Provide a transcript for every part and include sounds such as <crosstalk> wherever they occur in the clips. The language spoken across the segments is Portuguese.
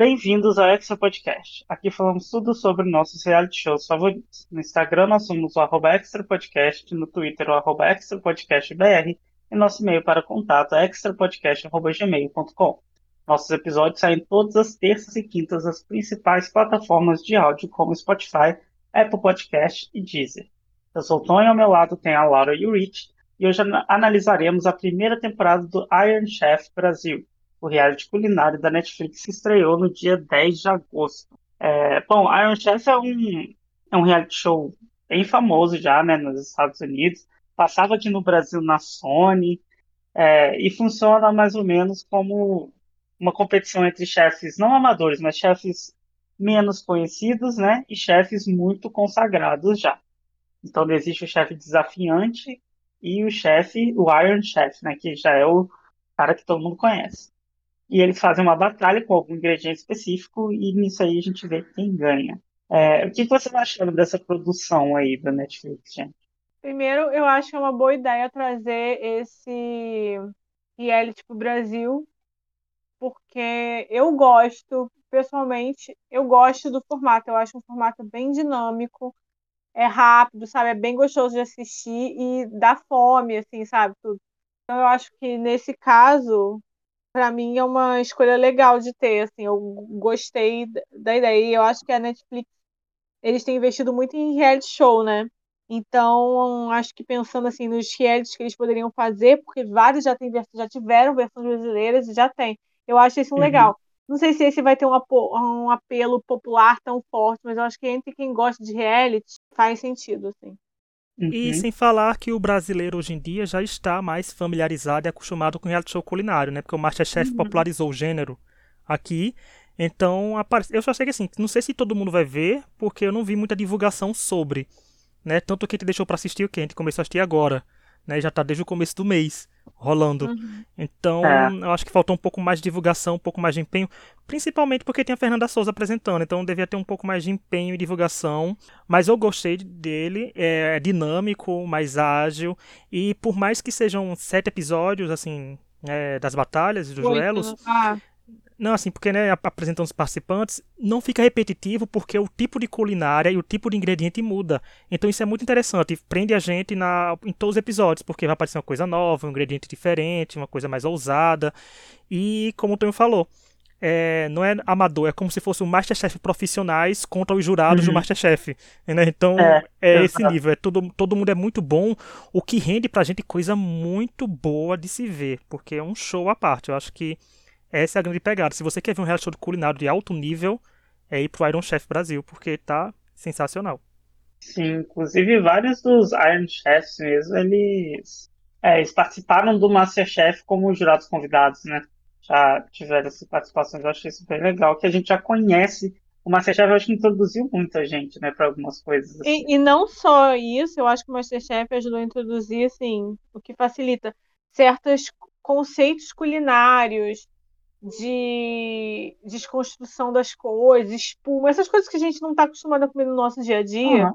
Bem-vindos ao Extra Podcast. Aqui falamos tudo sobre nossos reality shows favoritos. No Instagram nós somos o Extra Podcast, no Twitter o Extra Podcast BR e nosso e-mail para contato é extrapodcast.gmail.com. Nossos episódios saem todas as terças e quintas nas principais plataformas de áudio como Spotify, Apple Podcast e Deezer. Eu sou o Tony, ao meu lado tem a Laura e o Rich, e hoje analisaremos a primeira temporada do Iron Chef Brasil, o reality culinário da Netflix que estreou no dia 10 de agosto. É, bom, Iron Chef é um, é um reality show bem famoso já, né, nos Estados Unidos. Passava aqui no Brasil na Sony é, e funciona mais ou menos como uma competição entre chefes não amadores, mas chefes menos conhecidos, né, e chefes muito consagrados já. Então existe o chefe desafiante e o chefe, o Iron Chef, né, que já é o cara que todo mundo conhece e eles fazem uma batalha com algum ingrediente específico e nisso aí a gente vê quem ganha. É, o que você está achando dessa produção aí da Netflix, gente? Primeiro, eu acho que é uma boa ideia trazer esse reality o Brasil, porque eu gosto, pessoalmente, eu gosto do formato. Eu acho um formato bem dinâmico, é rápido, sabe? É bem gostoso de assistir e dá fome, assim, sabe? Tudo. Então, eu acho que nesse caso, para mim é uma escolha legal de ter, assim, eu gostei da ideia. E eu acho que a Netflix eles têm investido muito em reality show, né? Então, acho que pensando assim nos realities que eles poderiam fazer, porque vários já, tem, já tiveram versões brasileiras e já tem. Eu acho isso uhum. legal. Não sei se esse vai ter um, um apelo popular tão forte, mas eu acho que entre quem gosta de reality faz sentido, assim. Uhum. E sem falar que o brasileiro hoje em dia já está mais familiarizado e acostumado com reality show culinário, né? Porque o Masterchef uhum. popularizou o gênero aqui. Então, eu só sei que assim, não sei se todo mundo vai ver, porque eu não vi muita divulgação sobre, né? Tanto que a gente deixou para assistir o que a gente começou a assistir agora né? Já está desde o começo do mês rolando. Uhum. Então, é. eu acho que faltou um pouco mais de divulgação, um pouco mais de empenho, principalmente porque tem a Fernanda Souza apresentando, então devia ter um pouco mais de empenho e divulgação. Mas eu gostei dele, é, é dinâmico, mais ágil, e por mais que sejam sete episódios, assim, é, das batalhas e dos Oito. duelos, ah. Não, assim, porque né, apresentando os participantes, não fica repetitivo porque o tipo de culinária e o tipo de ingrediente muda. Então isso é muito interessante, prende a gente na, em todos os episódios, porque vai aparecer uma coisa nova, um ingrediente diferente, uma coisa mais ousada. E como o Tonho falou, é, não é amador, é como se fosse o Masterchef profissionais contra os jurados uhum. do Masterchef. Né? Então é, é esse nível, é todo, todo mundo é muito bom, o que rende pra gente coisa muito boa de se ver, porque é um show à parte. Eu acho que essa é a grande pegada. Se você quer ver um reality show de culinário de alto nível, é ir pro Iron Chef Brasil, porque tá sensacional. Sim, inclusive vários dos Iron Chefs mesmo, eles, é, eles participaram do Masterchef como jurados convidados, né? Já tiveram essas participações, eu achei bem legal, que a gente já conhece. O Masterchef eu acho que introduziu muita gente, né, para algumas coisas. Assim. E, e não só isso, eu acho que o Masterchef ajudou a introduzir, assim, o que facilita certos conceitos culinários, de desconstrução das coisas, espuma, essas coisas que a gente não está acostumado a comer no nosso dia a dia, uhum.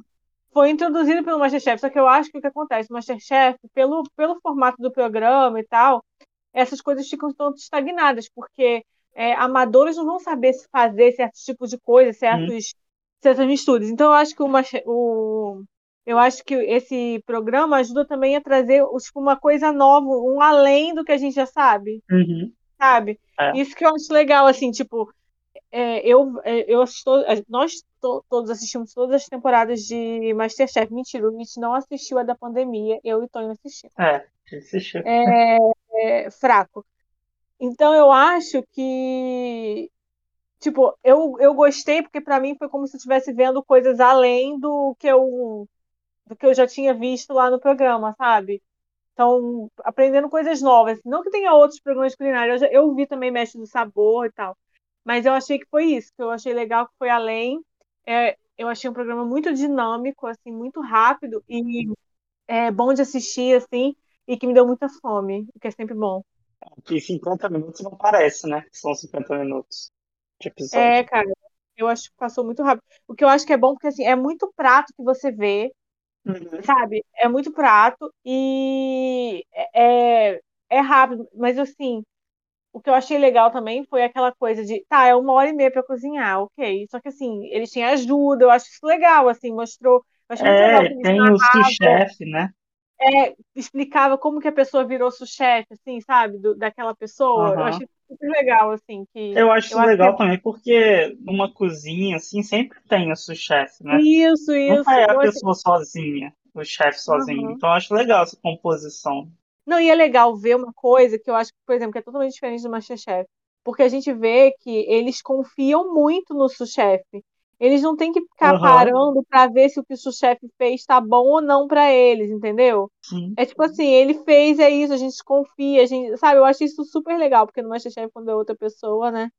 foi introduzido pelo Masterchef. Só que eu acho que o que acontece, o Masterchef, pelo, pelo formato do programa e tal, essas coisas ficam tanto estagnadas, porque é, amadores não vão saber se fazer certos tipos de coisas, certos, uhum. certas misturas. Então eu acho que o, o eu acho que esse programa ajuda também a trazer tipo, uma coisa nova, um além do que a gente já sabe. Uhum sabe? É. Isso que eu acho legal, assim, tipo, é, eu, é, eu assisto, nós to, todos assistimos todas as temporadas de Masterchef. Mentira, o Mitch não assistiu a da pandemia, eu e Tony assistimos. É, assistiu. É, é, fraco. Então eu acho que tipo, eu, eu gostei porque para mim foi como se eu estivesse vendo coisas além do que eu do que eu já tinha visto lá no programa, sabe? Então, aprendendo coisas novas. Não que tenha outros programas culinários, eu, eu vi também Mestre do Sabor e tal. Mas eu achei que foi isso, que eu achei legal, que foi além. É, eu achei um programa muito dinâmico, assim, muito rápido e é bom de assistir, assim, e que me deu muita fome, o que é sempre bom. Que 50 minutos não parece, né? São 50 minutos de episódio. É, cara, eu acho que passou muito rápido. O que eu acho que é bom, porque assim, é muito prato que você vê, Uhum. Sabe? É muito prato e é, é, é rápido, mas assim, o que eu achei legal também foi aquela coisa de, tá, é uma hora e meia para cozinhar, ok. Só que assim, eles tinham ajuda, eu acho isso legal, assim, mostrou. Eu legal É, que eles tem o sous-chefe, né? É, explicava como que a pessoa virou sous-chefe, assim, sabe, do- daquela pessoa. Eu Aham. achei super legal, assim, que Eu acho eu legal também, porque numa cozinha, assim, sempre tem o sous-chefe, né? isso, Nunca isso. é a Eu achei. pessoa sozinha, o chefe sozinho. Aham. Então eu acho legal essa composição. Não, e é legal ver uma coisa que eu acho, por exemplo, que é totalmente diferente do MasterChef. Porque a gente vê que eles confiam muito no sous-chefe. Eles não têm que ficar Aham, parando para ver se o que o sous-chefe fez está bom ou não para eles, entendeu? sim. É tipo assim, ele fez, é isso, a gente confia, a gente, sabe? Eu acho isso super legal, porque no MasterChef, quando é outra pessoa, né?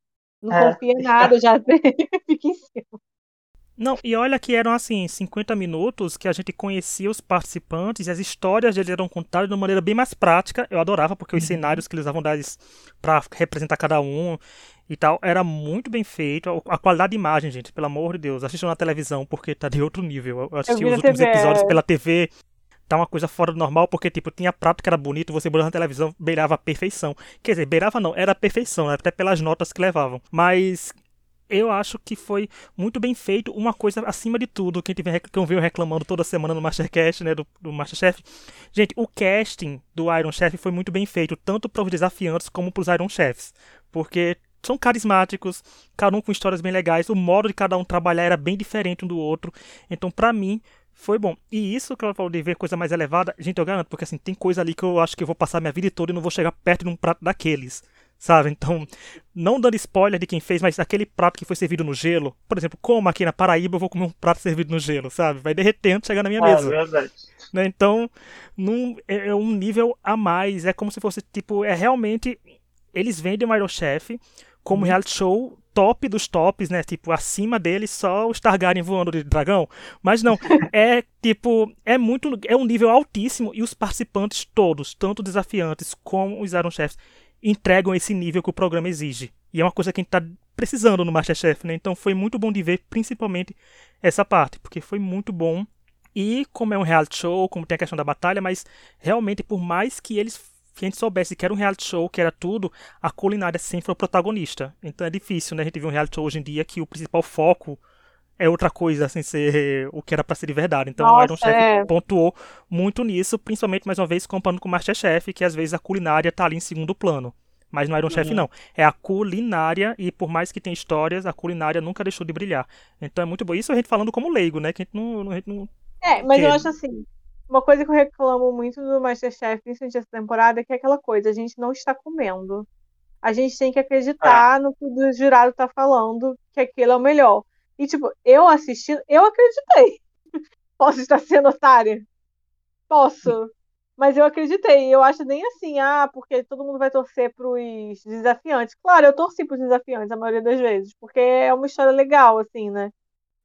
Não É, confia em nada, já <laughs> fica em cima. Não, e olha que eram assim, 50 minutos que a gente conhecia os participantes e as histórias deles eram contadas de uma maneira bem mais prática. Eu adorava, porque os Uhum. cenários que eles usavam das para representar cada um e tal, era muito bem feito. A qualidade de imagem, gente, pelo amor de Deus, assistam na televisão, porque tá de outro nível. Eu Eu assisti vi os últimos TV, episódios é. pela TV, tá uma coisa fora do normal, porque, tipo, tinha prato que era bonito, você botava na televisão, beirava a perfeição. Quer dizer, beirava não, era a perfeição, né? até pelas notas que levavam. Mas eu acho que foi muito bem feito. Uma coisa acima de tudo, que a gente vem, rec- que eu venho reclamando toda semana no Mastercast, né, do, do Masterchef. Gente, o casting do Iron Chef foi muito bem feito, tanto para os desafiantes como para os Iron Chefs. Porque são carismáticos, cada um com histórias bem legais, o modo de cada um trabalhar era bem diferente um do outro. Então, pra mim, foi bom. E isso que ela falou de ver coisa mais elevada, gente, eu garanto, porque assim, tem coisa ali que eu acho que eu vou passar minha vida toda e não vou chegar perto de um prato daqueles. Sabe? Então, não dando spoiler de quem fez, mas aquele prato que foi servido no gelo, por exemplo, como aqui na Paraíba eu vou comer um prato servido no gelo, sabe? Vai derreter antes de chegar na minha É mesa verdade. né? Então, num, é é um nível a mais. É como se fosse, tipo, é realmente. Eles vendem o Iron Chef como Uhum. reality show top dos tops, né? Tipo, acima deles só os Targaryen voando de dragão. Mas não, é tipo, é muito. É um nível altíssimo e os participantes todos, tanto desafiantes como os Iron Chefs, entregam esse nível que o programa exige. E é uma coisa que a gente tá precisando no Masterchef, né? Então foi muito bom de ver, principalmente essa parte, porque foi muito bom. E como é um reality show, como tem a questão da batalha, mas realmente, por mais que eles que a gente soubesse que era um reality show, que era tudo, a culinária sempre foi o protagonista. Então é difícil, né? A gente vê um reality show hoje em dia que o principal foco é outra coisa, sem ser o que era pra ser de verdade. Então o Nossa, Iron Chef é. pontuou muito nisso, principalmente, mais uma vez, comparando com o Masterchef, que às vezes a culinária tá ali em segundo plano. Mas no Iron Chef Uhum. não. É a culinária, e por mais que tenha histórias, a culinária nunca deixou de brilhar. Então é muito bom. Isso a gente falando como leigo, né? Que a gente não, a gente não É, mas eu acho assim, uma coisa que eu reclamo muito do Masterchef, principalmente essa temporada, é que é aquela coisa, a gente não está comendo. A gente tem que acreditar no que o jurado tá falando, que aquilo é o melhor. E, tipo, eu assistindo, eu acreditei. <laughs> Posso estar sendo otária? Posso. Mas eu acreditei. Eu acho nem assim, ah, porque todo mundo vai torcer pros desafiantes. Claro, eu torci pros desafiantes a maioria das vezes, porque é uma história legal, assim, né?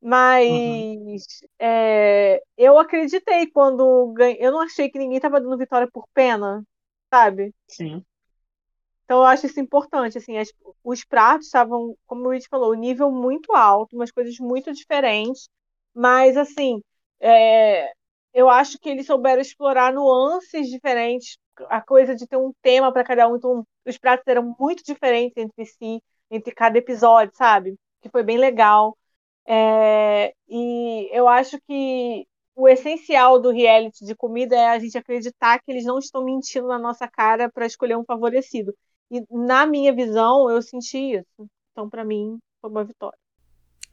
Mas é, eu acreditei quando ganhei. Eu não achei que ninguém tava dando vitória por pena, sabe? Sim. Então eu acho isso importante, assim, as- os pratos estavam, como o Luiz falou, nível muito alto, umas coisas muito diferentes, mas assim, é, eu acho que eles souberam explorar nuances diferentes, a coisa de ter um tema para cada um, então os pratos eram muito diferentes entre si, entre cada episódio, sabe? Que foi bem legal. É, e eu acho que o essencial do reality de comida é a gente acreditar que eles não estão mentindo na nossa cara para escolher um favorecido. E na minha visão, eu senti isso. Então, para mim, foi uma vitória.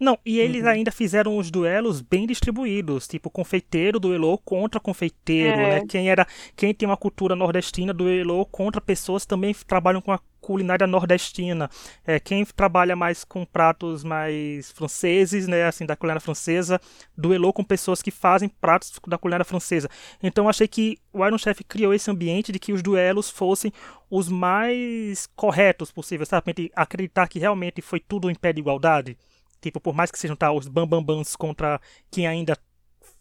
Não, e eles Uhum. ainda fizeram os duelos bem distribuídos, tipo confeiteiro duelou contra confeiteiro, É. né? Quem era, quem tem uma cultura nordestina duelou contra pessoas que também trabalham com a culinária nordestina. É, quem trabalha mais com pratos mais franceses, né, assim da culinária francesa, duelou com pessoas que fazem pratos da culinária francesa. Então achei que o Iron Chef criou esse ambiente de que os duelos fossem os mais corretos possíveis, sabe? Acreditar que realmente foi tudo em pé de igualdade. Tipo, por mais que sejam tá, os bambambans contra quem ainda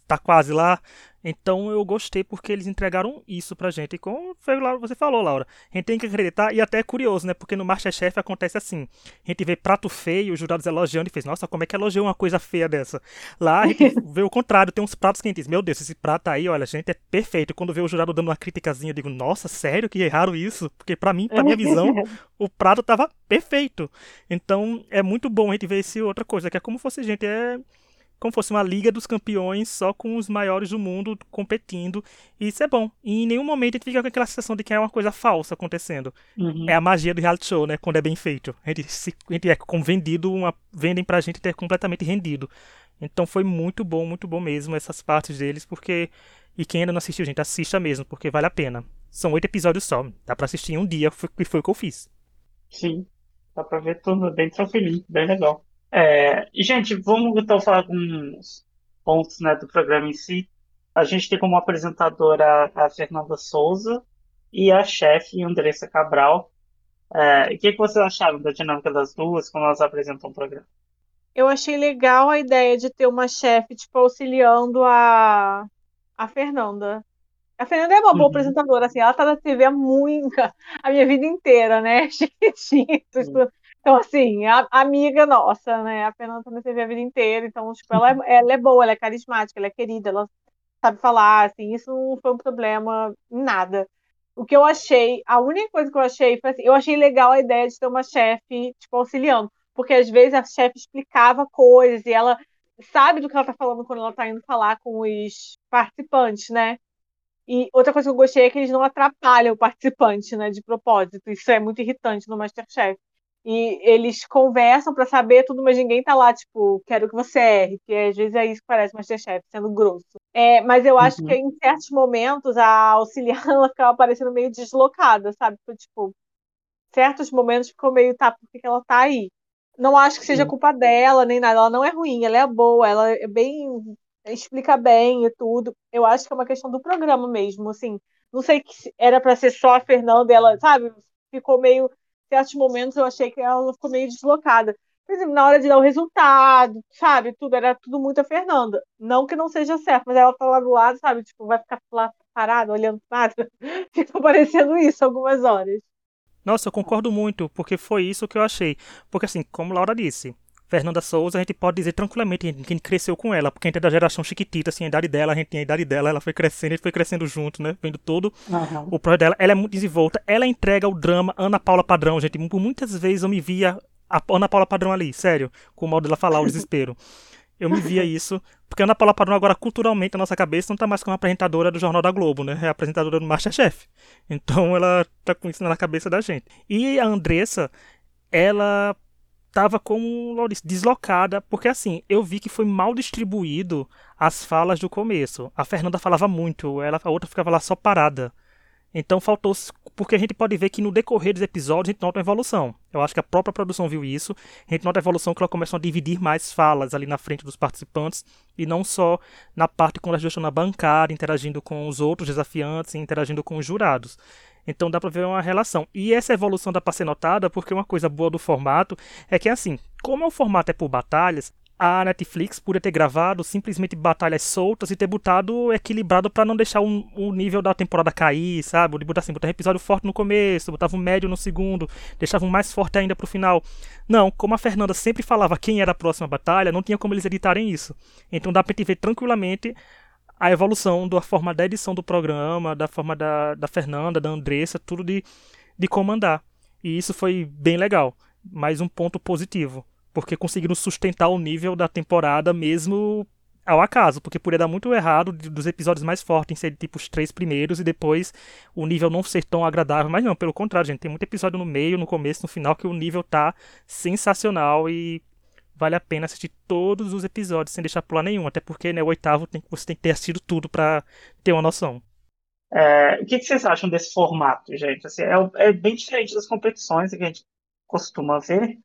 tá quase lá. Então eu gostei porque eles entregaram isso pra gente. E como você falou, Laura, a gente tem que acreditar, e até é curioso, né? Porque no Masterchef acontece assim: a gente vê prato feio, os jurados elogiando e fez, nossa, como é que elogiou uma coisa feia dessa? Lá a gente <laughs> vê o contrário, tem uns pratos que a gente diz, meu Deus, esse prato aí, olha, gente, é perfeito. E quando vê o jurado dando uma criticazinha, eu digo, nossa, sério que erraram isso? Porque pra mim, pra minha visão, <laughs> o prato tava perfeito. Então é muito bom a gente ver esse outra coisa, que é como fosse, gente, é como fosse uma liga dos campeões só com os maiores do mundo competindo. E isso é bom. E em nenhum momento a gente fica com aquela sensação de que é uma coisa falsa acontecendo. Uhum. É a magia do reality show, né? Quando é bem feito. A gente, se, a gente é convendido, uma, vendem pra gente ter completamente rendido. Então foi muito bom, muito bom mesmo essas partes deles, porque. E quem ainda não assistiu, gente, assista mesmo, porque vale a pena. São oito episódios só. Dá pra assistir em um dia, que foi o que eu fiz. Sim, dá pra ver tudo bem tranquilinho, bem legal. É, gente, vamos então falar alguns pontos né, do programa em si. A gente tem como apresentadora a Fernanda Souza e a chefe Andressa Cabral. É, o que, que vocês acharam da dinâmica das duas quando elas apresentam o programa? Eu achei legal a ideia de ter uma chefe tipo, auxiliando a, a Fernanda. A Fernanda é uma boa uhum. apresentadora, assim, ela tá na TV há muito, a minha vida inteira, né? <laughs> Chiquititos, uhum. Então, assim, a, a amiga nossa, né? A Fernanda também teve a vida inteira, então, tipo, ela é, ela é boa, ela é carismática, ela é querida, ela sabe falar, assim, isso não foi um problema em nada. O que eu achei, a única coisa que eu achei foi assim, eu achei legal a ideia de ter uma chefe, tipo, auxiliando, porque às vezes a chefe explicava coisas e ela sabe do que ela tá falando quando ela tá indo falar com os participantes, né? E outra coisa que eu gostei é que eles não atrapalham o participante, né, de propósito. Isso é muito irritante no Masterchef e eles conversam para saber tudo, mas ninguém tá lá, tipo, quero que você erre, que às vezes é isso que parece Masterchef, sendo grosso. É, mas eu acho uhum. que em certos momentos a auxiliar <laughs> ela ficava parecendo meio deslocada, sabe? Tipo, certos momentos ficou meio, tá, por que, ela tá aí? Não acho que seja culpa dela, nem nada. Ela não é ruim, ela é boa, ela é bem. explica bem e tudo. Eu acho que é uma questão do programa mesmo, assim. Não sei que era para ser só a Fernanda, ela, sabe? Ficou meio certos momentos eu achei que ela ficou meio deslocada. Por exemplo, na hora de dar o resultado, sabe? Tudo, era tudo muito a Fernanda. Não que não seja certo, mas ela tá lá do lado, sabe? Tipo, vai ficar lá parada, olhando nada. <laughs> Fica parecendo isso algumas horas. Nossa, eu concordo muito, porque foi isso que eu achei. Porque assim, como Laura disse, Fernanda Souza, a gente pode dizer tranquilamente que a gente cresceu com ela, porque a gente é da geração chiquitita, assim, a idade dela, a gente tem a idade dela, ela foi crescendo, a gente foi crescendo junto, né? Vendo todo uhum. o projeto dela. Ela é muito desenvolta, ela entrega o drama Ana Paula Padrão, gente. Por muitas vezes eu me via a Ana Paula Padrão ali, sério, com o modo dela falar, o <laughs> desespero. Eu me via isso, porque a Ana Paula Padrão agora, culturalmente, na nossa cabeça, não tá mais como apresentadora do Jornal da Globo, né? É apresentadora do Masterchef. Então ela tá com isso na cabeça da gente. E a Andressa, ela estava como deslocada, porque assim, eu vi que foi mal distribuído as falas do começo. A Fernanda falava muito, ela, a outra ficava lá só parada. Então faltou, porque a gente pode ver que no decorrer dos episódios a gente nota uma evolução. Eu acho que a própria produção viu isso. A gente nota a evolução que ela começou a dividir mais falas ali na frente dos participantes e não só na parte quando elas estão na bancada, interagindo com os outros desafiantes e interagindo com os jurados. Então dá para ver uma relação. E essa evolução dá para ser notada porque uma coisa boa do formato é que assim, como o formato é por batalhas, a Netflix podia ter gravado simplesmente batalhas soltas e ter botado equilibrado para não deixar o, o, nível da temporada cair, sabe? De botar assim, botar um episódio forte no começo, botava um médio no segundo, deixava um mais forte ainda pro final. Não, como a Fernanda sempre falava quem era a próxima batalha, não tinha como eles editarem isso. Então dá pra gente ver tranquilamente a evolução da forma da edição do programa, da forma da, da Fernanda, da Andressa, tudo de, de comandar. E isso foi bem legal. Mais um ponto positivo. Porque conseguiram sustentar o nível da temporada mesmo ao acaso, porque poderia dar muito errado dos episódios mais fortes ser tipo os três primeiros e depois o nível não ser tão agradável, mas não, pelo contrário, gente, tem muito episódio no meio, no começo, no final que o nível tá sensacional e vale a pena assistir todos os episódios sem deixar pular nenhum, até porque né, o oitavo tem, você tem que ter assistido tudo para ter uma noção. É, o que, que, vocês acham desse formato, gente? Assim, é, é, bem diferente das competições que a gente costuma ver,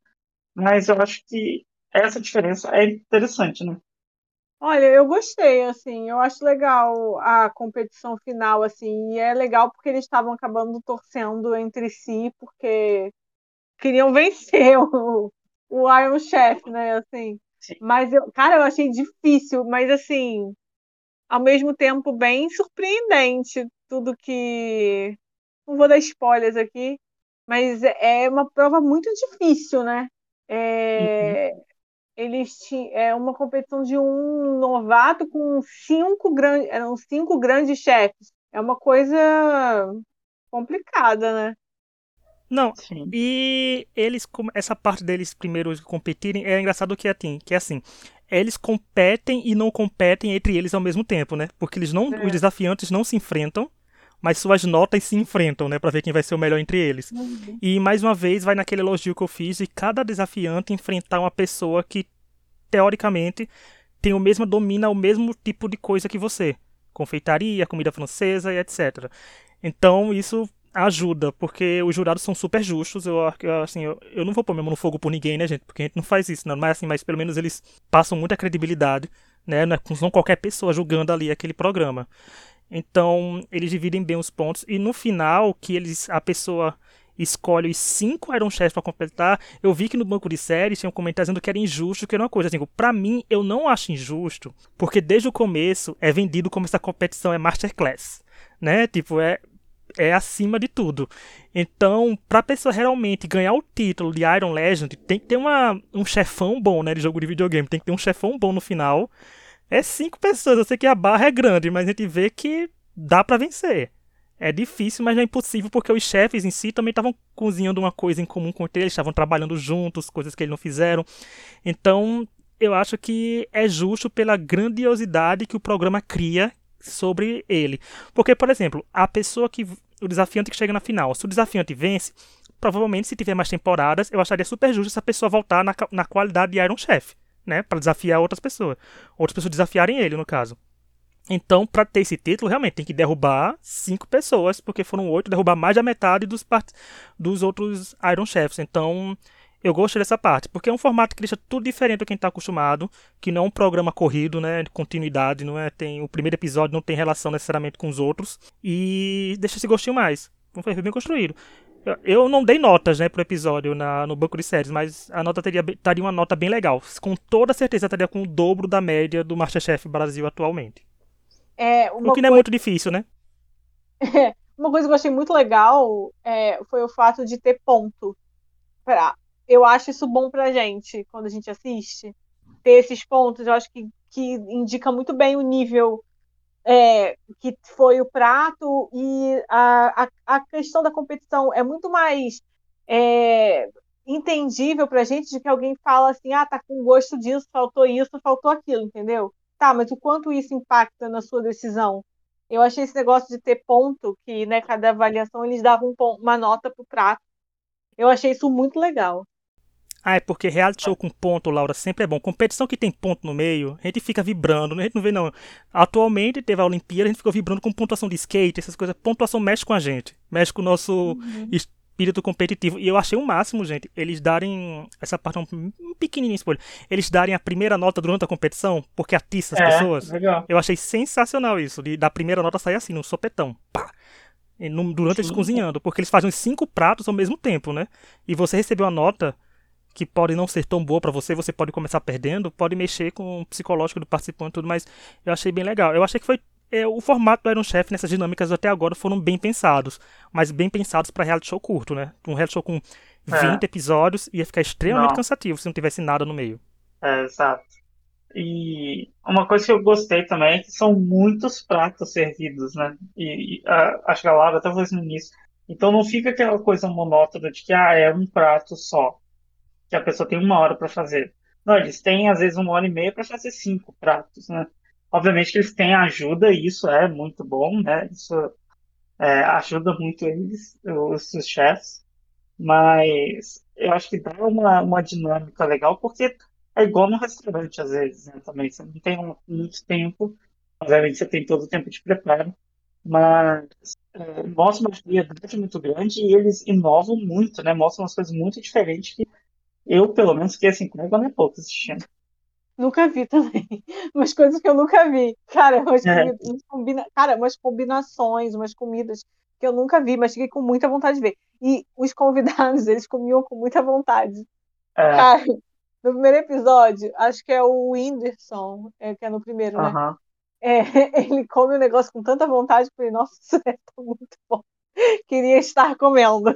mas eu acho que essa diferença é interessante, né? Olha, eu gostei, assim, eu acho legal a competição final, assim, e é legal porque eles estavam acabando torcendo entre si, porque queriam <laughs> vencer o, o Iron Chef, né? Assim. Sim. Mas eu, cara, eu achei difícil, mas assim, ao mesmo tempo bem surpreendente tudo que. Não vou dar spoilers aqui, mas é uma prova muito difícil, né? É, uhum. Eles tinham é uma competição de um novato com cinco grandes, eram cinco grandes chefes. É uma coisa complicada, né? Não, Sim. e eles, essa parte deles primeiro competirem, é engraçado que é assim, que é assim, eles competem e não competem entre eles ao mesmo tempo, né? Porque eles não, é. os desafiantes não se enfrentam, mas suas notas se enfrentam, né, para ver quem vai ser o melhor entre eles. Uhum. E mais uma vez vai naquele elogio que eu fiz de cada desafiante enfrentar uma pessoa que teoricamente tem o mesmo domina o mesmo tipo de coisa que você, confeitaria, comida francesa e etc. Então isso ajuda, porque os jurados são super justos. Eu, assim, eu, eu não vou pôr meu mão no fogo por ninguém, né, gente? Porque a gente não faz isso, não. Mas, assim, mas pelo menos eles passam muita credibilidade, né? Não é qualquer pessoa julgando ali aquele programa. Então, eles dividem bem os pontos. E no final, que eles a pessoa escolhe os cinco Iron Chefs para completar, eu vi que no banco de séries tinha um comentário dizendo que era injusto, que era uma coisa. Assim, para mim, eu não acho injusto, porque desde o começo é vendido como essa competição é Masterclass. Né? Tipo, é, é acima de tudo. Então, pra pessoa realmente ganhar o título de Iron Legend, tem que ter uma, um chefão bom, né? De jogo de videogame. Tem que ter um chefão bom no final. É cinco pessoas. Eu sei que a barra é grande, mas a gente vê que dá para vencer. É difícil, mas não é impossível, porque os chefes em si também estavam cozinhando uma coisa em comum com ele, estavam trabalhando juntos, coisas que eles não fizeram. Então, eu acho que é justo pela grandiosidade que o programa cria sobre ele. Porque, por exemplo, a pessoa que. O desafiante que chega na final, se o desafiante vence, provavelmente se tiver mais temporadas, eu acharia super justo essa pessoa voltar na, na qualidade de Iron Chef, né? Para desafiar outras pessoas. Outras pessoas desafiarem ele, no caso. Então, para ter esse título, realmente tem que derrubar cinco pessoas, porque foram oito, derrubar mais da metade dos, dos outros Iron Chefs. Então, eu gosto dessa parte, porque é um formato que deixa tudo diferente do que a gente está acostumado, que não é um programa corrido, né, de continuidade, não é, tem o primeiro episódio não tem relação necessariamente com os outros e deixa esse gostinho mais. Foi bem construído. Eu não dei notas, né, pro episódio na, no banco de séries, mas a nota teria estaria uma nota bem legal. Com toda certeza estaria com o dobro da média do MasterChef Brasil atualmente. É, o que não é coisa... é muito difícil, né? <laughs> uma coisa que eu achei muito legal é, foi o fato de ter ponto. Pra, eu acho isso bom pra gente quando a gente assiste. Ter esses pontos, eu acho que, que indica muito bem o nível é, que foi o prato e a, a, a, questão da competição é muito mais é, entendível pra gente de que alguém fala assim, ah, tá com gosto disso, faltou isso, faltou aquilo, entendeu? Tá, mas o quanto isso impacta na sua decisão? Eu achei esse negócio de ter ponto, que né, cada avaliação eles davam um ponto, uma nota pro prato. Eu achei isso muito legal. Ah, é porque reality show com ponto, Laura, sempre é bom. Competição que tem ponto no meio, a gente fica vibrando, a gente não vê não. Atualmente teve a Olimpíada, a gente ficou vibrando com pontuação de skate, essas coisas. Pontuação mexe com a gente, mexe com o nosso uhum. espírito competitivo. E eu achei o máximo, gente, eles darem essa parte um, um pequenininho spoiler, eles darem a primeira nota durante a competição, porque atiça as é, pessoas. Legal. Eu achei sensacional isso, de da primeira nota sair assim, no sopetão. Pá durante eles cozinhando, porque eles fazem cinco pratos ao mesmo tempo, né? E você recebeu a nota que pode não ser tão boa para você, você pode começar perdendo, pode mexer com o psicológico do participante e tudo, mas eu achei bem legal. Eu achei que foi é, o formato do Iron Chef nessas dinâmicas até agora foram bem pensados, mas bem pensados para reality show curto, né? Um reality show com 20 é. episódios ia ficar extremamente não. cansativo se não tivesse nada no meio. É, exato. E uma coisa que eu gostei também é que são muitos pratos servidos, né? E, e a, acho que a Laura até falou isso no início. Então não fica aquela coisa monótona de que ah, é um prato só que a pessoa tem uma hora para fazer. Não, eles têm às vezes uma hora e meia para fazer cinco pratos, né? Obviamente que eles têm ajuda e isso é muito bom, né? Isso é, ajuda muito eles, os, os chefs, mas eu acho que dá uma, uma dinâmica legal porque é igual no restaurante às vezes, né? Também você não tem muito tempo, obviamente você tem todo o tempo de preparo, mas é, mostra uma variedade muito grande e eles inovam muito, né? Mostram umas coisas muito diferentes que eu, pelo menos, fiquei assim, com água pouco assistindo. Nunca vi também. <laughs> Umas coisas que eu nunca vi. Cara, umas, é. combina... Cara, umas combinações, umas comidas que eu nunca vi, mas fiquei com muita vontade de ver. E os convidados, <laughs> eles comiam com muita vontade. É. Cara, no primeiro episódio, acho que é o Whindersson, é, que é no primeiro, né? é, <laughs> ele come o negócio com tanta vontade que falei, nossa, isso é muito bom. Queria estar comendo.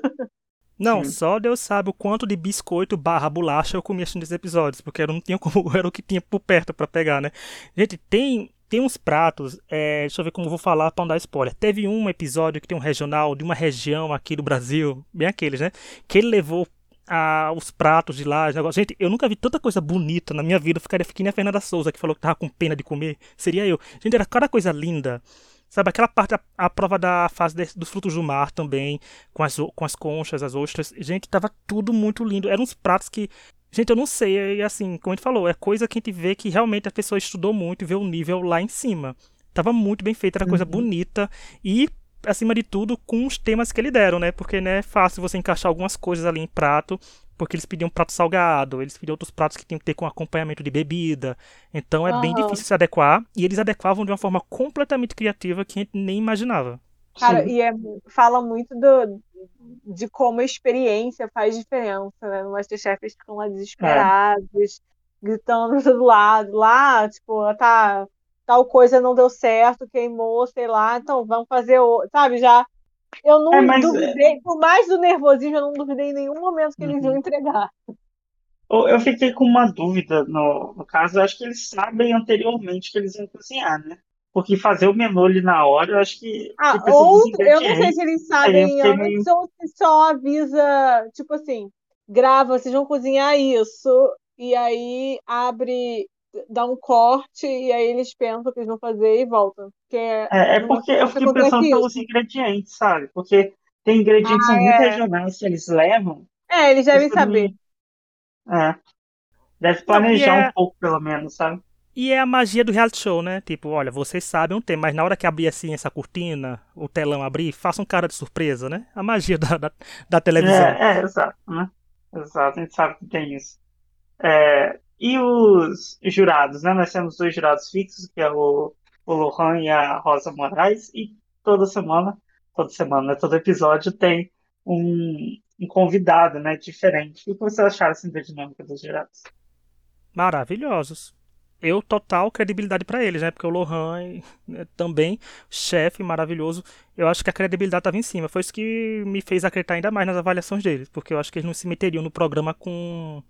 Não, Sim. só Deus sabe o quanto de biscoito barra bolacha eu comia assistindo esses episódios, porque eu não tinha como, <laughs> era o que tinha por perto para pegar, né? Gente, tem tem uns pratos, é, deixa eu ver como eu vou falar para não dar spoiler. Teve um episódio que tem um regional de uma região aqui do Brasil, bem aqueles, né? Que ele levou a, os pratos de lá, negócio. Gente, eu nunca vi tanta coisa bonita na minha vida. Eu ficaria fiquei a Fernanda Souza, que falou que tava com pena de comer. Seria eu. Gente, era cada coisa linda. Sabe, aquela parte, a, a prova da fase de, dos frutos do mar também, com as, com as conchas, as ostras. Gente, tava tudo muito lindo. Eram uns pratos que Gente, eu não sei, e assim, como a gente falou, é coisa que a gente vê que realmente a pessoa estudou muito e vê o nível lá em cima. Tava muito bem feita, era coisa uhum. bonita e, acima de tudo, com os temas que ele deram, né? Porque não é fácil você encaixar algumas coisas ali em prato, porque eles pediam prato salgado, eles pediam outros pratos que tinham que ter com acompanhamento de bebida. Então é uhum. bem difícil se adequar, e eles adequavam de uma forma completamente criativa que a gente nem imaginava. Cara, Sim. e é, fala muito do, de como a experiência faz diferença, né? No Masterchef eles ficam lá desesperados, é. gritando <laughs> do todo lado. Lá, tipo, tá, tal coisa não deu certo, queimou, sei lá, então vamos fazer outro, sabe? Já. Eu não é, mas... É duvidei, por mais do nervosismo, eu não duvidei em nenhum momento que eles uhum. iam entregar. Eu fiquei com uma dúvida no, no caso, eu acho que eles sabem anteriormente que eles iam cozinhar, né? Porque fazer o menu ali na hora, eu acho que. Ah, ou eu não sei se eles sabem antes meio... ou se só avisa, tipo assim, grava, vocês vão cozinhar isso, e aí abre, dá um corte, e aí eles pensam o que eles vão fazer e voltam. Porque é, é porque eu fiquei pensando isso. pelos ingredientes, sabe? Porque tem ingredientes ah, muito é. regionais que eles levam. É, eles devem saber. É. Deve planejar é... um pouco, pelo menos, sabe? E é a magia do reality show, né? Tipo, olha, vocês sabem um tema, mas na hora que abrir assim essa cortina, o telão abrir, faça um cara de surpresa, né? A magia <laughs> da, da, da televisão. É, é, exato, né? Exato, a gente sabe que tem isso. É, e os jurados, né? Nós temos dois jurados fixos, que é o, o Lohan e a Rosa Moraes, e toda semana, toda semana, né? todo episódio tem um, um convidado, né? Diferente. O que vocês acharam assim, da dinâmica dos jurados? Maravilhosos eu total credibilidade para eles, né? Porque o Lohan né, também, chefe maravilhoso, eu acho que a credibilidade estava em cima. Foi isso que me fez acreditar ainda mais nas avaliações deles, porque eu acho que eles não se meteriam no programa com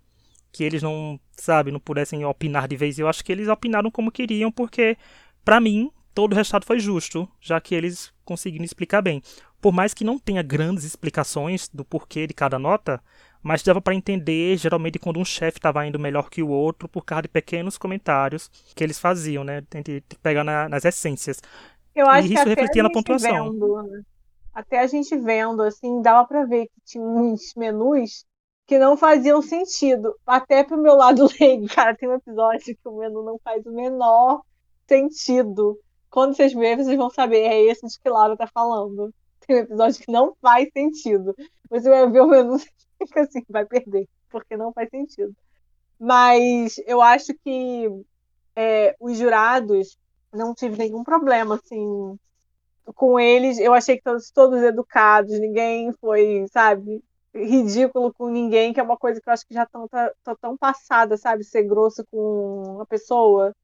que eles não, sabe, não pudessem opinar de vez. Eu acho que eles opinaram como queriam, porque para mim todo o resultado foi justo, já que eles conseguiram explicar bem. Por mais que não tenha grandes explicações do porquê de cada nota, mas dava para entender geralmente quando um chefe estava indo melhor que o outro por causa de pequenos comentários que eles faziam, né? Tem que pegar na, nas essências. Eu acho e isso que refletia na pontuação. Vendo, né? Até a gente vendo, assim, dava para ver que tinha uns menus que não faziam sentido. Até pro meu lado <laughs> leigo, cara, tem um episódio que o menu não faz o menor sentido. Quando vocês verem, vocês vão saber, é esse de que Laura tá falando. Tem um episódio que não faz sentido. Você vai ver o menu <laughs> fica assim, vai perder, porque não faz sentido. Mas eu acho que é, os jurados não tive nenhum problema, assim, com eles. Eu achei que todos, todos educados, ninguém foi, sabe, ridículo com ninguém, que é uma coisa que eu acho que já estão tá, tá, tão passada, sabe, ser grosso com uma pessoa.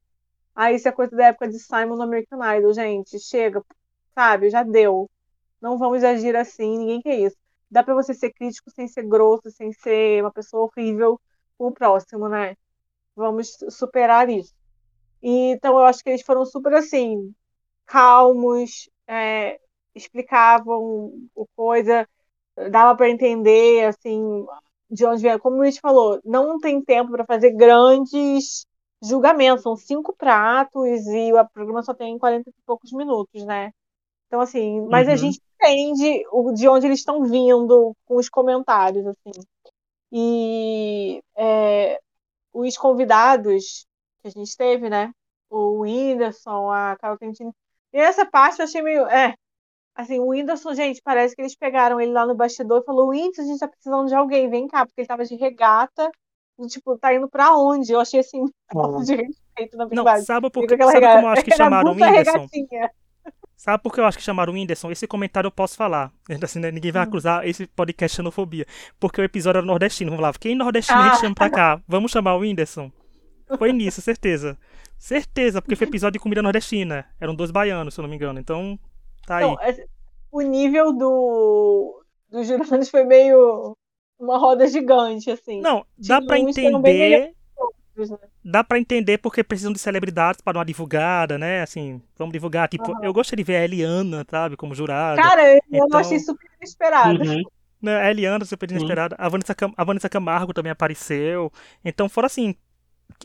Aí isso é coisa da época de Simon no American Idol, gente, chega, sabe, já deu. Não vamos agir assim, ninguém quer isso dá para você ser crítico sem ser grosso, sem ser uma pessoa horrível com o próximo, né? Vamos superar isso. Então eu acho que eles foram super assim, calmos, é, explicavam o coisa, dava para entender assim de onde vem. Como o Luiz falou, não tem tempo para fazer grandes julgamentos, são cinco pratos e o programa só tem 40 e poucos minutos, né? Então, assim, mas uhum. a gente entende o, de onde eles estão vindo com os comentários, assim. E é, os convidados que a gente teve, né? O Whindersson, a Carol Quintino. E essa parte eu achei meio. É, assim, o Whindersson, gente, parece que eles pegaram ele lá no bastidor e falou: Whindersson, a gente tá precisando de alguém, vem cá, porque ele tava de regata. Tipo, tá indo pra onde? Eu achei assim, <laughs> falta de respeito na verdade. Não, sabe, por, sabe como eu acho que chamaram o Whindersson? Regatinha. Sabe por que eu acho que chamaram o Whindersson? Esse comentário eu posso falar. <laughs> Assim, né? Ninguém vai hum. acusar esse podcast xenofobia. Porque o episódio era nordestino. Vamos lá. Quem nordestino ah. a gente chama pra cá? Vamos chamar o Whindersson? Foi nisso, certeza. Certeza, porque foi episódio de comida nordestina. Eram dois baianos, se eu não me engano. Então, tá aí. Então, o nível do, do Juranos foi meio uma roda gigante, assim. Não, dá para entender. Outros, né? Dá para entender porque precisam de celebridades para uma divulgada, né? Assim, vamos divulgar. Tipo, uhum. eu gostaria de ver a Eliana, sabe, como jurada. Cara, eu então... achei super inesperado. Uhum. Né, a Eliana, super inesperada. Uhum. A, Vanessa Cam a Vanessa Camargo também apareceu. Então, foram assim.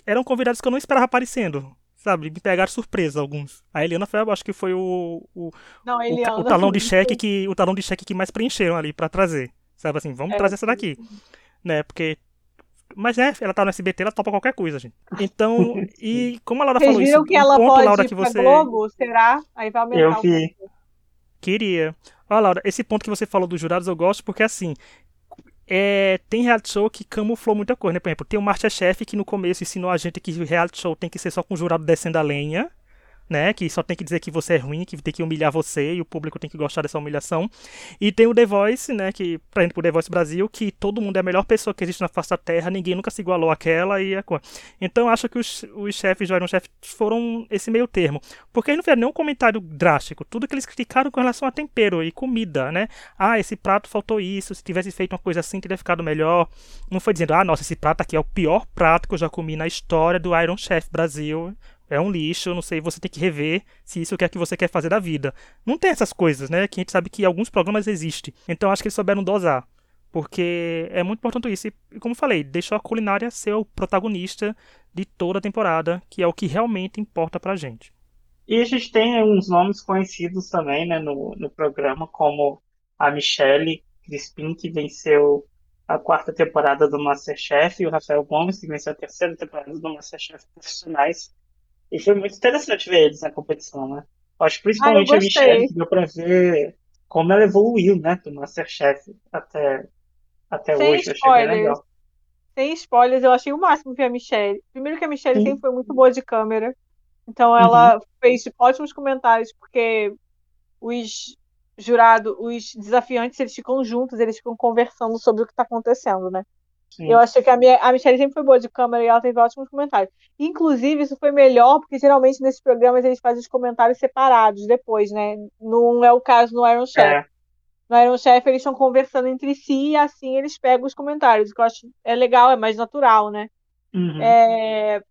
Eram convidados que eu não esperava aparecendo sabe, me pegaram surpresa alguns. A Eliana foi, acho que foi o o, não, Eliana, o, o talão de cheque que o talão de cheque que mais preencheram ali para trazer, sabe assim, vamos é, trazer essa daqui, né? Porque mas né, ela tá no SBT, ela topa qualquer coisa, gente. Então, <laughs> e como a Laura Vocês falou isso, que ela ponto, pode Laura, que você Globo, será? Aí vai aumentar Eu vi. Queria. Olha, Laura, esse ponto que você falou dos jurados eu gosto porque assim, é, tem reality show que camuflou muita coisa, né? Por exemplo, tem o Masterchef que no começo ensinou a gente que reality show tem que ser só com o jurado descendo a lenha né? Que só tem que dizer que você é ruim, que tem que humilhar você e o público tem que gostar dessa humilhação. E tem o The Voice, né? Que, por exemplo, o The Voice Brasil, que todo mundo é a melhor pessoa que existe na face da Terra, ninguém nunca se igualou àquela e a. Então acho que os, os chefes do Iron Chef foram esse meio termo. Porque eles não fizeram nenhum comentário drástico. Tudo que eles criticaram com relação a tempero e comida, né? Ah, esse prato faltou isso, se tivesse feito uma coisa assim, teria ficado melhor. Não foi dizendo, ah, nossa, esse prato aqui é o pior prato que eu já comi na história do Iron Chef Brasil é um lixo, não sei, você tem que rever se isso é o que você quer fazer da vida. Não tem essas coisas, né? Que a gente sabe que alguns programas existem. Então acho que eles souberam dosar. Porque é muito importante isso. E como eu falei, deixou a culinária ser o protagonista de toda a temporada, que é o que realmente importa pra gente. E a gente tem uns nomes conhecidos também, né, no, no programa, como a Michelle Crispin, que venceu a quarta temporada do Masterchef, e o Rafael Gomes, que venceu a terceira temporada do Masterchef Profissionais. E foi muito interessante ver eles na competição, né? Acho que principalmente ah, a Michelle, que deu pra ver como ela evoluiu, né, do Masterchef até, até Sem hoje. Spoilers. Achei bem legal. Sem spoilers, eu achei o máximo ver a Michelle. Primeiro que a Michelle Sim. sempre foi muito boa de câmera. Então ela uhum. fez ótimos comentários, porque os jurados, os desafiantes, eles ficam juntos, eles ficam conversando sobre o que está acontecendo, né? Sim. Eu achei que a, minha, a Michelle sempre foi boa de câmera e ela teve ótimos comentários. Inclusive, isso foi melhor, porque geralmente nesses programas eles fazem os comentários separados depois, né? Não é o caso no Iron Chef. É. No Iron Chef eles estão conversando entre si e assim eles pegam os comentários, que eu acho é legal, é mais natural, né? Uhum. É,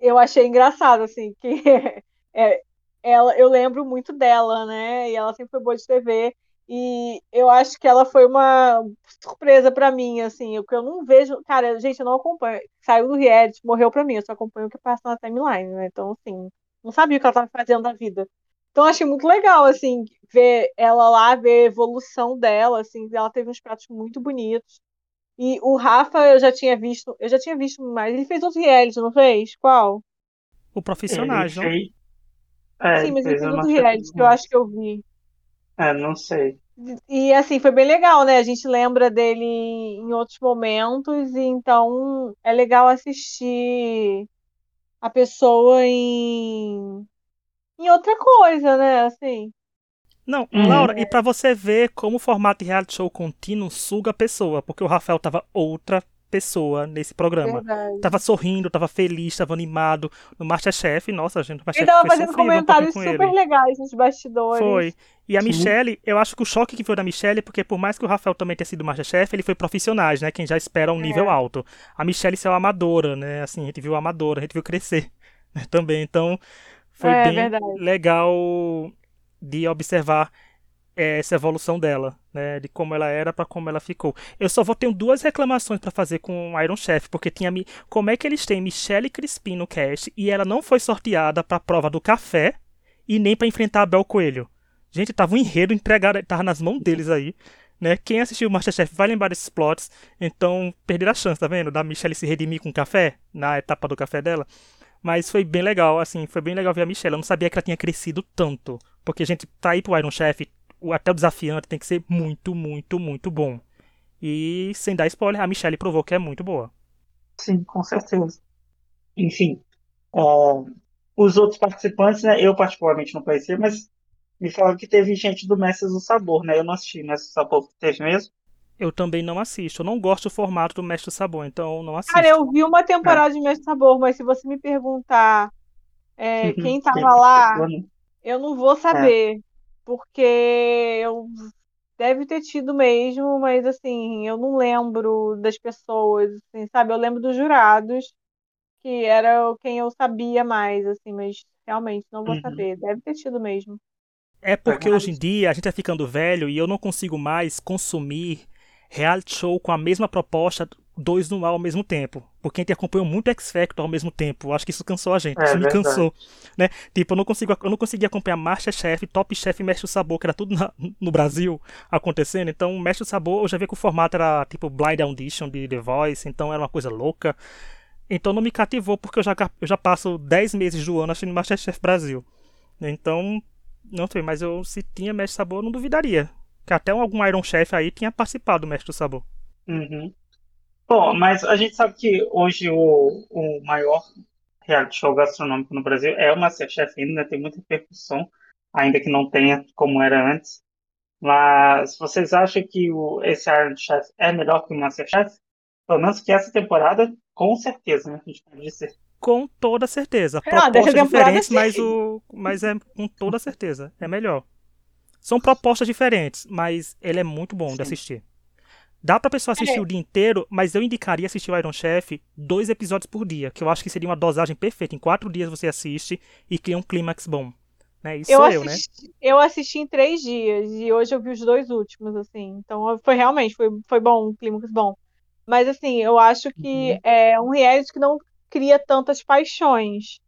eu achei engraçado, assim, que <laughs> é, ela, eu lembro muito dela, né? E ela sempre foi boa de TV. E eu acho que ela foi uma surpresa para mim, assim, o que eu não vejo. Cara, gente, eu não acompanho. Saiu do reality, morreu pra mim, eu só acompanho o que passa na timeline, né? Então, assim, não sabia o que ela tava fazendo da vida. Então, achei muito legal, assim, ver ela lá, ver a evolução dela, assim, ela teve uns pratos muito bonitos. E o Rafa, eu já tinha visto, eu já tinha visto mais. Ele fez outro reality, não fez? Qual? O profissional, não? É, Sim, mas ele fez outro reality que eu acho que eu vi. É, não sei. E assim, foi bem legal, né? A gente lembra dele em outros momentos, e então é legal assistir a pessoa em, em outra coisa, né? Assim. Não, uhum. Laura, e para você ver como o formato de reality show contínuo suga a pessoa, porque o Rafael tava outra pessoa nesse programa. Verdade. Tava sorrindo, tava feliz, tava animado. No Masterchef, nossa, gente, o Masterchef Ele tava fazendo comentários super ele. legais nos bastidores. Foi. E a Sim. Michelle, eu acho que o choque que foi da Michelle, porque por mais que o Rafael também tenha sido Masterchef, ele foi profissionais, né? Quem já espera um é. nível alto. A Michelle saiu amadora, né? Assim, a gente viu amadora, a gente viu crescer <laughs> né? também. Então, foi é, bem verdade. legal de observar essa evolução dela, né, de como ela era para como ela ficou. Eu só vou ter duas reclamações para fazer com o Iron Chef, porque tinha como é que eles têm Michelle Crispin no cast e ela não foi sorteada para a prova do café e nem para enfrentar a Bel Coelho. Gente, tava um enredo entregado, tava nas mãos deles aí. Né? Quem assistiu o Masterchef vai lembrar desses plots, então perderam a chance, tá vendo? Da Michelle se redimir com café, na etapa do café dela. Mas foi bem legal, assim, foi bem legal ver a Michelle. Eu não sabia que ela tinha crescido tanto. Porque gente tá aí pro Iron Chef, até o desafiante tem que ser muito, muito, muito bom. E sem dar spoiler, a Michelle provou que é muito boa. Sim, com certeza. Enfim, é, os outros participantes, né, eu particularmente não conhecia, mas me falaram que teve gente do Mestres do Sabor, né? Eu não assisti Mestres do Sabor, teve mesmo? Eu também não assisto. Eu não gosto do formato do Mestre do Sabor, então não assisto. Cara, eu vi uma temporada é. de Mestre do Sabor, mas se você me perguntar É, Uhum. quem tava lá, né? eu não vou saber, porque eu deve ter tido mesmo, mas assim, eu não lembro das pessoas, assim, sabe? Eu lembro dos jurados, que era o- quem eu sabia mais, assim, mas realmente não vou Uhum. saber. Deve ter tido mesmo. É porque hoje em dia a gente tá ficando velho e eu não consigo mais consumir reality show com a mesma proposta, dois no ar ao mesmo tempo. Porque a gente acompanhou muito X Factor ao mesmo tempo. Acho que isso cansou a gente. É isso me verdade. cansou. Né? Tipo, eu não, consigo, eu não conseguia acompanhar Masterchef, Top Chef e Mestre do Sabor, que era tudo na- no Brasil acontecendo. Então, Mestre do Sabor, eu já vi que o formato era tipo Blind Audition de The Voice, então era uma coisa louca. Então não me cativou, porque eu já, eu já passo 10 meses do ano assistindo Masterchef Brasil. Então, não sei, mas eu se tinha Mestre Sabor, eu não duvidaria. Que até algum Iron Chef aí tinha participado do Mestre do Sabor. Uhum. Bom, mas a gente sabe que hoje o, o maior reality show gastronômico no Brasil é o MasterChef ainda, né? Tem muita repercussão, ainda que não tenha como era antes. Mas vocês acham que o, esse Iron Chef é melhor que o MasterChef? Pelo menos que essa temporada, com certeza, né? A gente pode dizer. Com toda certeza. Temporada, diferentes, sim. mas, o, mas é com toda certeza. É melhor. São propostas diferentes, mas ele é muito bom Sim. de assistir. Dá pra pessoa assistir É. o dia inteiro, mas eu indicaria assistir o Iron Chef dois episódios por dia, que eu acho que seria uma dosagem perfeita. Em quatro dias você assiste e cria um clímax bom. Né? Isso Eu sou eu, né? assisti, eu assisti em três dias e hoje eu vi os dois últimos, assim. Então foi realmente, foi, foi bom, um clímax bom. Mas assim, eu acho que Uhum. é um reality que não cria tantas paixões,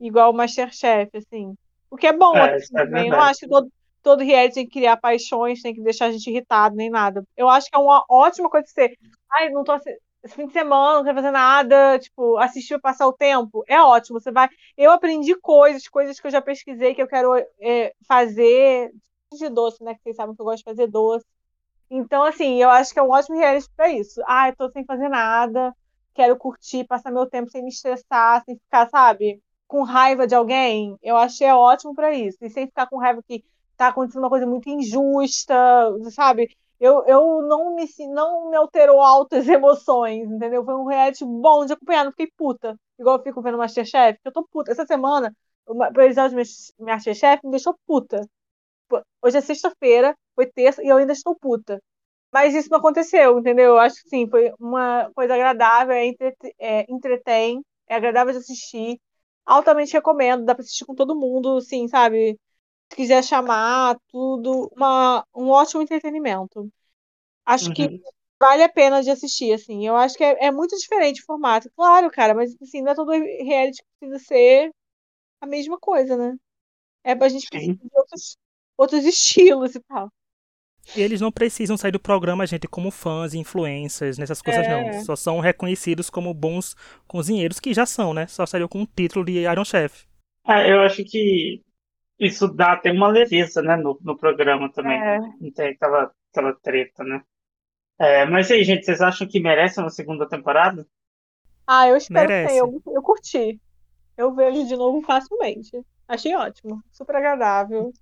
igual o MasterChef, assim. O que é bom, É, assim, é também. Eu acho que todo, todo reality tem que criar paixões, tem que deixar a gente irritado, nem nada. Eu acho que é uma ótima coisa de ser. Ai, não tô esse fim de semana, não quero fazer nada, tipo, assistir passar o tempo. É ótimo, você vai. Eu aprendi coisas, coisas que eu já pesquisei, que eu quero é, fazer de doce, né? Que vocês sabem que eu gosto de fazer doce. Então, assim, eu acho que é um ótimo reality pra isso. Eu tô sem fazer nada, quero curtir, passar meu tempo sem me estressar, sem ficar, sabe, com raiva de alguém. Eu achei ótimo pra isso. E sem ficar com raiva que tá acontecendo uma coisa muito injusta, sabe? Eu, eu não me não me alterou altas <laughs> emoções, entendeu? Foi um reality bom de acompanhar, não fiquei puta. Igual eu fico vendo Masterchef, eu tô puta. Essa semana, o episódio de Masterchef me deixou puta. Hoje é sexta-feira, foi terça e eu ainda estou puta. Mas isso não aconteceu, entendeu? Eu acho que sim, foi uma coisa agradável, é, entrete- é, entretém, é agradável de assistir. Altamente recomendo, dá pra assistir com todo mundo, assim, sabe? Se quiser chamar, tudo, uma, um ótimo entretenimento. Acho que Uhum. vale a pena de assistir, assim. Eu acho que é, é muito diferente o formato. Claro, cara, mas assim, não é todo reality que precisa ser a mesma coisa, né? É pra gente Sim. de outros, outros <laughs> estilos e tal. Eles não precisam sair do programa, gente, como fãs e influencers, nessas coisas É. não. Só são reconhecidos como bons cozinheiros, que já são, né? Só saiu com o título de Iron Chef. É, eu acho que isso dá até uma leveza, né, no, no programa também. É. Não tem aquela, aquela treta, né? É, mas e aí, gente, vocês acham que merece uma segunda temporada? Ah, eu espero que Merece. tenha. Eu, eu curti. Eu vejo de novo facilmente. Achei ótimo. Super agradável.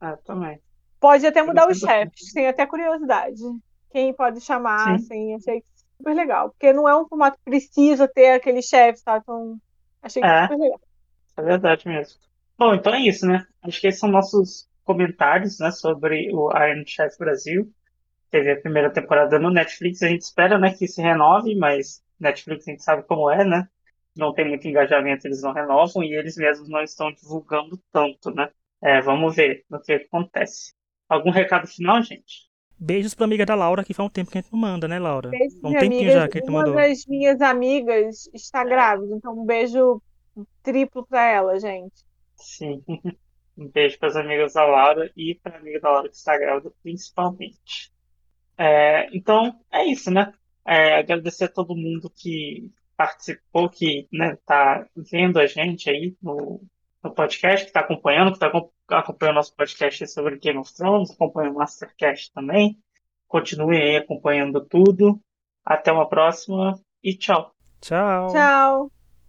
É, também. Pode até mudar os chefes. Tenho até curiosidade. Quem pode chamar, Sim. assim. Achei super legal. Porque não é um formato que precisa ter aquele chefe, sabe? Então, achei É. super legal. É verdade mesmo. Bom, então é isso, né? Acho que esses são nossos comentários, né, sobre o Iron Chef Brasil. Teve a primeira temporada no Netflix, a gente espera, né, que se renove, mas Netflix a gente sabe como é, né? Não tem muito engajamento, eles não renovam e eles mesmos não estão divulgando tanto, né? É, vamos ver no que acontece. Algum recado final, gente? Beijos pra amiga da Laura, que faz um tempo que a gente não manda, né, Laura? Beijo, Faz um tempinho já que a gente não Uma mandou. das minhas amigas está grávida, então um beijo triplo pra ela, gente. Sim. <laughs> Um beijo para as amigas da Laura e para a amiga da Laura que está grávida, principalmente. É, então, é isso, né? É, agradecer a todo mundo que participou, que né, tá vendo a gente aí no, no podcast, que está acompanhando, que está acompanhando nosso podcast sobre Game of Thrones, acompanha o Mastercast também. Continuem aí acompanhando tudo. Até uma próxima e tchau. Tchau. Tchau.